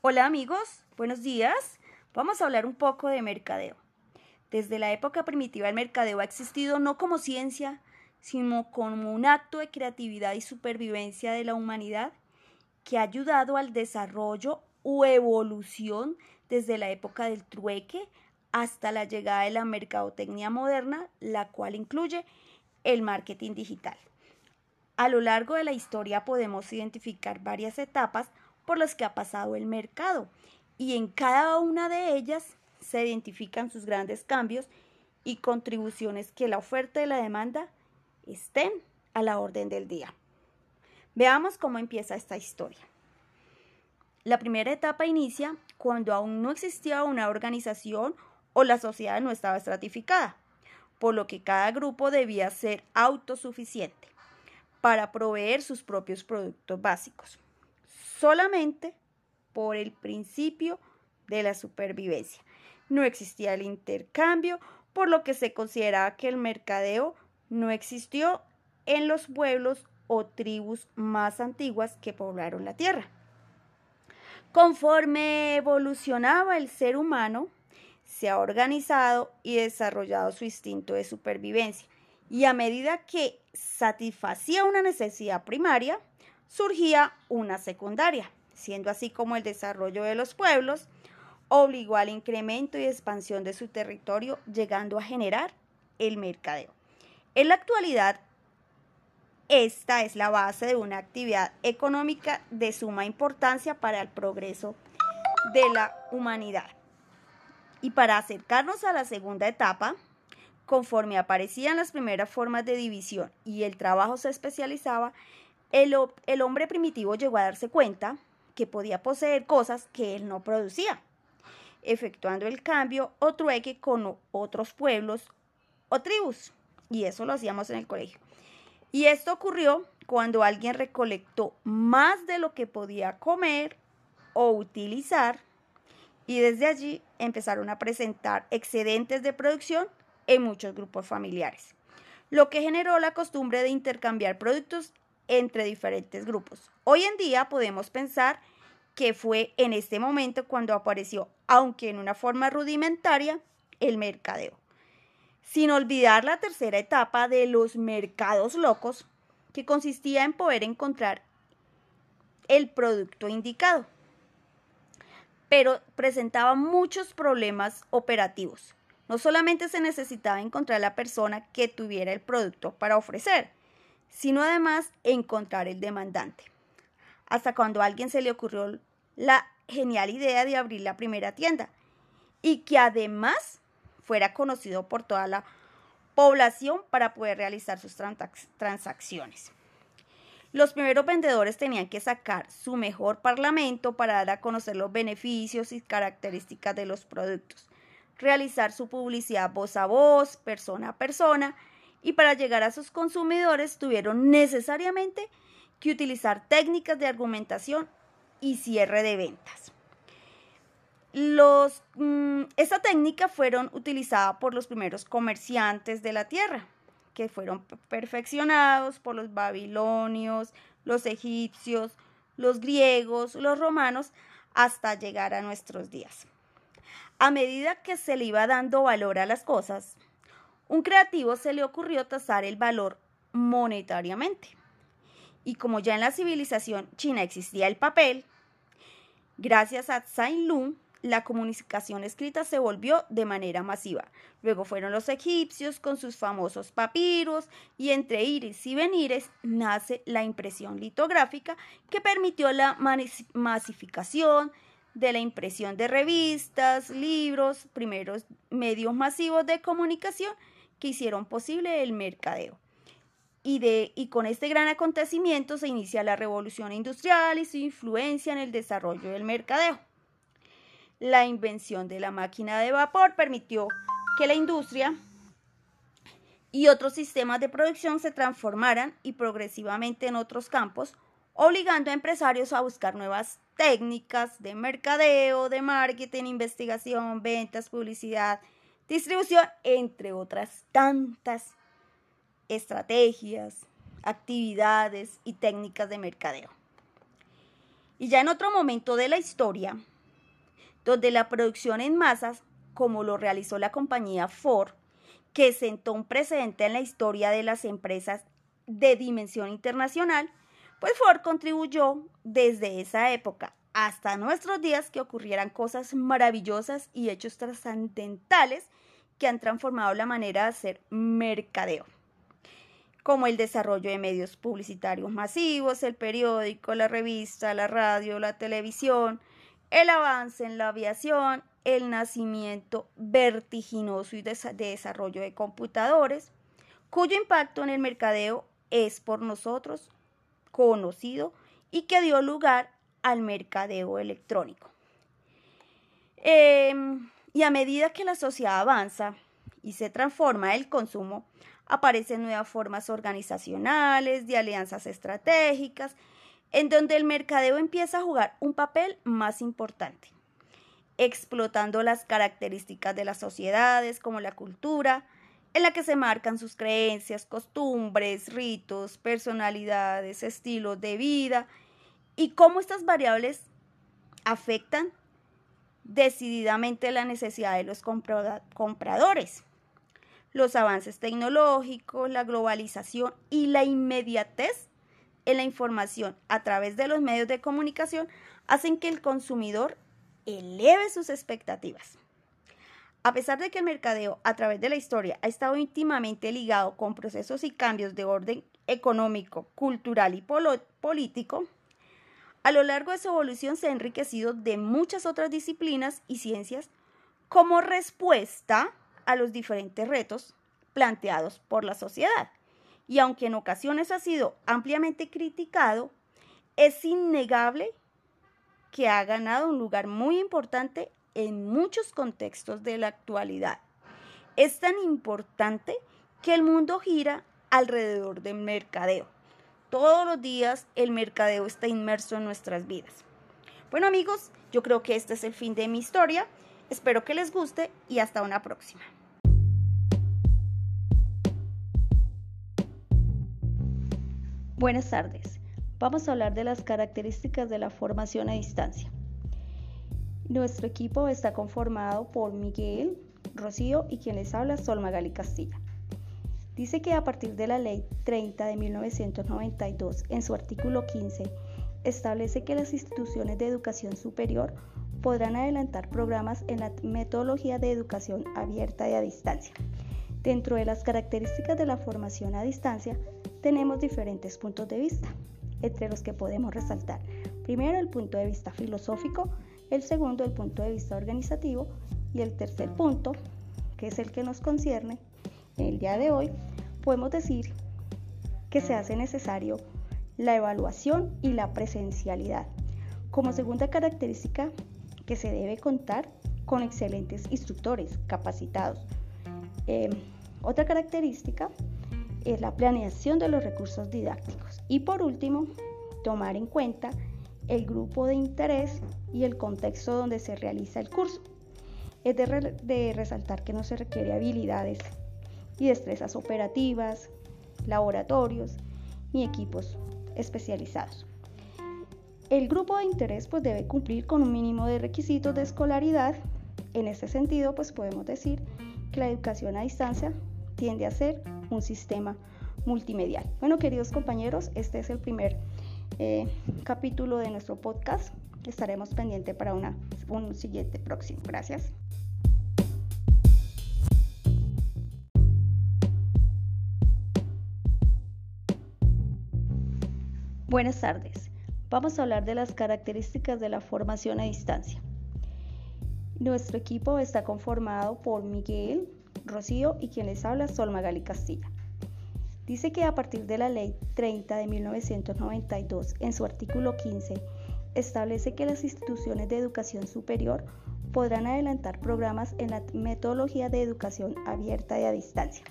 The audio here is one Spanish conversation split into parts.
Hola amigos, buenos días. Vamos a hablar un poco de mercadeo. Desde la época primitiva el mercadeo ha existido no como ciencia, sino como un acto de creatividad y supervivencia de la humanidad que ha ayudado al desarrollo u evolución desde la época del trueque hasta la llegada de la mercadotecnia moderna, la cual incluye el marketing digital. A lo largo de la historia podemos identificar varias etapas por las que ha pasado el mercado y en cada una de ellas se identifican sus grandes cambios y contribuciones que la oferta y la demanda estén a la orden del día. Veamos cómo empieza esta historia. La primera etapa inicia cuando aún no existía una organización o la sociedad no estaba estratificada, por lo que cada grupo debía ser autosuficiente para proveer sus propios productos básicos, solamente por el principio de la supervivencia. No existía el intercambio, por lo que se consideraba que el mercadeo no existió en los pueblos o tribus más antiguas que poblaron la tierra. Conforme evolucionaba el ser humano, se ha organizado y desarrollado su instinto de supervivencia. Y a medida que satisfacía una necesidad primaria, surgía una secundaria, siendo así como el desarrollo de los pueblos obligó al incremento y expansión de su territorio, llegando a generar el mercadeo. En la actualidad, esta es la base de una actividad económica de suma importancia para el progreso de la humanidad. Y para acercarnos a la segunda etapa, conforme aparecían las primeras formas de división y el trabajo se especializaba, el, hombre primitivo llegó a darse cuenta que podía poseer cosas que él no producía, efectuando el cambio o trueque con otros pueblos o tribus. Y eso lo hacíamos en el colegio. Y esto ocurrió cuando alguien recolectó más de lo que podía comer o utilizar y desde allí empezaron a presentar excedentes de producción en muchos grupos familiares, lo que generó la costumbre de intercambiar productos entre diferentes grupos. Hoy en día podemos pensar que fue en este momento cuando apareció, aunque en una forma rudimentaria, el mercadeo sin olvidar la tercera etapa de los mercados locos, que consistía en poder encontrar el producto indicado, pero presentaba muchos problemas operativos. No solamente se necesitaba encontrar la persona que tuviera el producto para ofrecer, sino además encontrar el demandante. Hasta cuando a alguien se le ocurrió la genial idea de abrir la primera tienda y que además fuera conocido por toda la población para poder realizar sus transacciones. Los primeros vendedores tenían que sacar su mejor parlamento para dar a conocer los beneficios y características de los productos, realizar su publicidad voz a voz, persona a persona, y para llegar a sus consumidores tuvieron necesariamente que utilizar técnicas de argumentación y cierre de ventas. Los, mm, esta técnica fueron utilizada por los primeros comerciantes de la tierra, que fueron perfeccionados por los babilonios, los egipcios, los griegos, los romanos, hasta llegar a nuestros días. A medida que se le iba dando valor a las cosas, un creativo se le ocurrió tasar el valor monetariamente. Y como ya en la civilización china existía el papel, gracias a Saint Lung, la comunicación escrita se volvió de manera masiva. Luego fueron los egipcios con sus famosos papiros y entre iris y venires nace la impresión litográfica que permitió la masificación de la impresión de revistas, libros, primeros medios masivos de comunicación que hicieron posible el mercadeo. Y, de, y con este gran acontecimiento se inicia la revolución industrial y su influencia en el desarrollo del mercadeo la invención de la máquina de vapor permitió que la industria y otros sistemas de producción se transformaran y progresivamente en otros campos, obligando a empresarios a buscar nuevas técnicas de mercadeo, de marketing, investigación, ventas, publicidad, distribución, entre otras tantas estrategias, actividades y técnicas de mercadeo. Y ya en otro momento de la historia, donde la producción en masas, como lo realizó la compañía Ford, que sentó un precedente en la historia de las empresas de dimensión internacional, pues Ford contribuyó desde esa época hasta nuestros días que ocurrieran cosas maravillosas y hechos trascendentales que han transformado la manera de hacer mercadeo, como el desarrollo de medios publicitarios masivos, el periódico, la revista, la radio, la televisión, el avance en la aviación, el nacimiento vertiginoso y de desarrollo de computadores, cuyo impacto en el mercadeo es por nosotros conocido y que dio lugar al mercadeo electrónico. Em, y a medida que la sociedad avanza y se transforma el consumo, aparecen nuevas formas organizacionales, de alianzas estratégicas, en donde el mercadeo empieza a jugar un papel más importante, explotando las características de las sociedades como la cultura, en la que se marcan sus creencias, costumbres, ritos, personalidades, estilos de vida y cómo estas variables afectan decididamente la necesidad de los compradores. Los avances tecnológicos, la globalización y la inmediatez en la información a través de los medios de comunicación hacen que el consumidor eleve sus expectativas. A pesar de que el mercadeo a través de la historia ha estado íntimamente ligado con procesos y cambios de orden económico, cultural y político, a lo largo de su evolución se ha enriquecido de muchas otras disciplinas y ciencias como respuesta a los diferentes retos planteados por la sociedad. Y aunque en ocasiones ha sido ampliamente criticado, es innegable que ha ganado un lugar muy importante en muchos contextos de la actualidad. Es tan importante que el mundo gira alrededor del mercadeo. Todos los días el mercadeo está inmerso en nuestras vidas. Bueno amigos, yo creo que este es el fin de mi historia. Espero que les guste y hasta una próxima. Buenas tardes. Vamos a hablar de las características de la formación a distancia. Nuestro equipo está conformado por Miguel, Rocío y quien les habla, Sol Magali Castilla. Dice que a partir de la Ley 30 de 1992, en su artículo 15, establece que las instituciones de educación superior podrán adelantar programas en la metodología de educación abierta y a distancia. Dentro de las características de la formación a distancia, tenemos diferentes puntos de vista, entre los que podemos resaltar primero el punto de vista filosófico, el segundo el punto de vista organizativo y el tercer punto, que es el que nos concierne el día de hoy, podemos decir que se hace necesario la evaluación y la presencialidad. Como segunda característica, que se debe contar con excelentes instructores capacitados. Em, otra característica es la planeación de los recursos didácticos. Y por último, tomar en cuenta el grupo de interés y el contexto donde se realiza el curso. Es de, resaltar que no se requiere habilidades y destrezas operativas, laboratorios ni equipos especializados. El grupo de interés pues debe cumplir con un mínimo de requisitos de escolaridad. En este sentido pues podemos decir que la educación a distancia tiende a ser un sistema multimedial. Bueno queridos compañeros, este es el primer eh, capítulo de nuestro podcast. Estaremos pendientes para una, un siguiente próximo. Gracias. Buenas tardes. Vamos a hablar de las características de la formación a distancia. Nuestro equipo está conformado por Miguel, Rocío y quien les habla, Sol Magali Castilla dice que a partir de la Ley 30 de 1992, en su artículo 15, establece que las instituciones de educación superior podrán adelantar programas en la metodología de educación abierta y a distancia.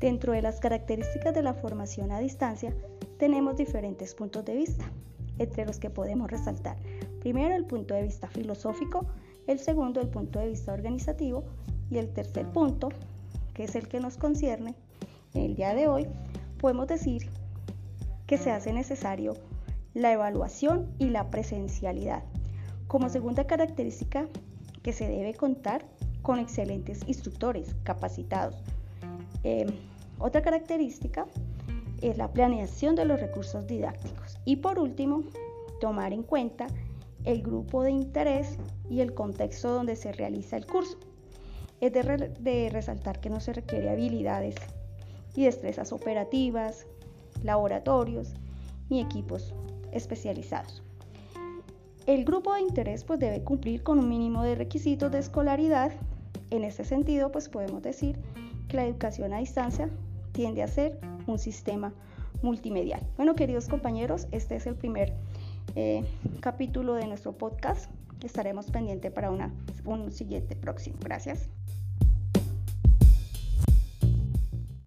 Dentro de las características de la formación a distancia, tenemos diferentes puntos de vista, entre los que podemos resaltar primero el punto de vista filosófico, el segundo el punto de vista organizativo y el tercer punto, que es el que nos concierne, el día de hoy, podemos decir que se hace necesario la evaluación y la presencialidad. Como segunda característica que se debe contar con excelentes instructores capacitados. Em, otra característica es la planeación de los recursos didácticos. Y por último, tomar en cuenta el grupo de interés y el contexto donde se realiza el curso. Es de, resaltar que no se requiere habilidades y destrezas operativas, laboratorios ni equipos especializados. El grupo de interés pues debe cumplir con un mínimo de requisitos de escolaridad. En este sentido pues podemos decir que la educación a distancia tiende a ser un sistema multimedial. Bueno queridos compañeros, este es el primer eh, capítulo de nuestro podcast. Estaremos pendientes para una, un siguiente próximo. Gracias.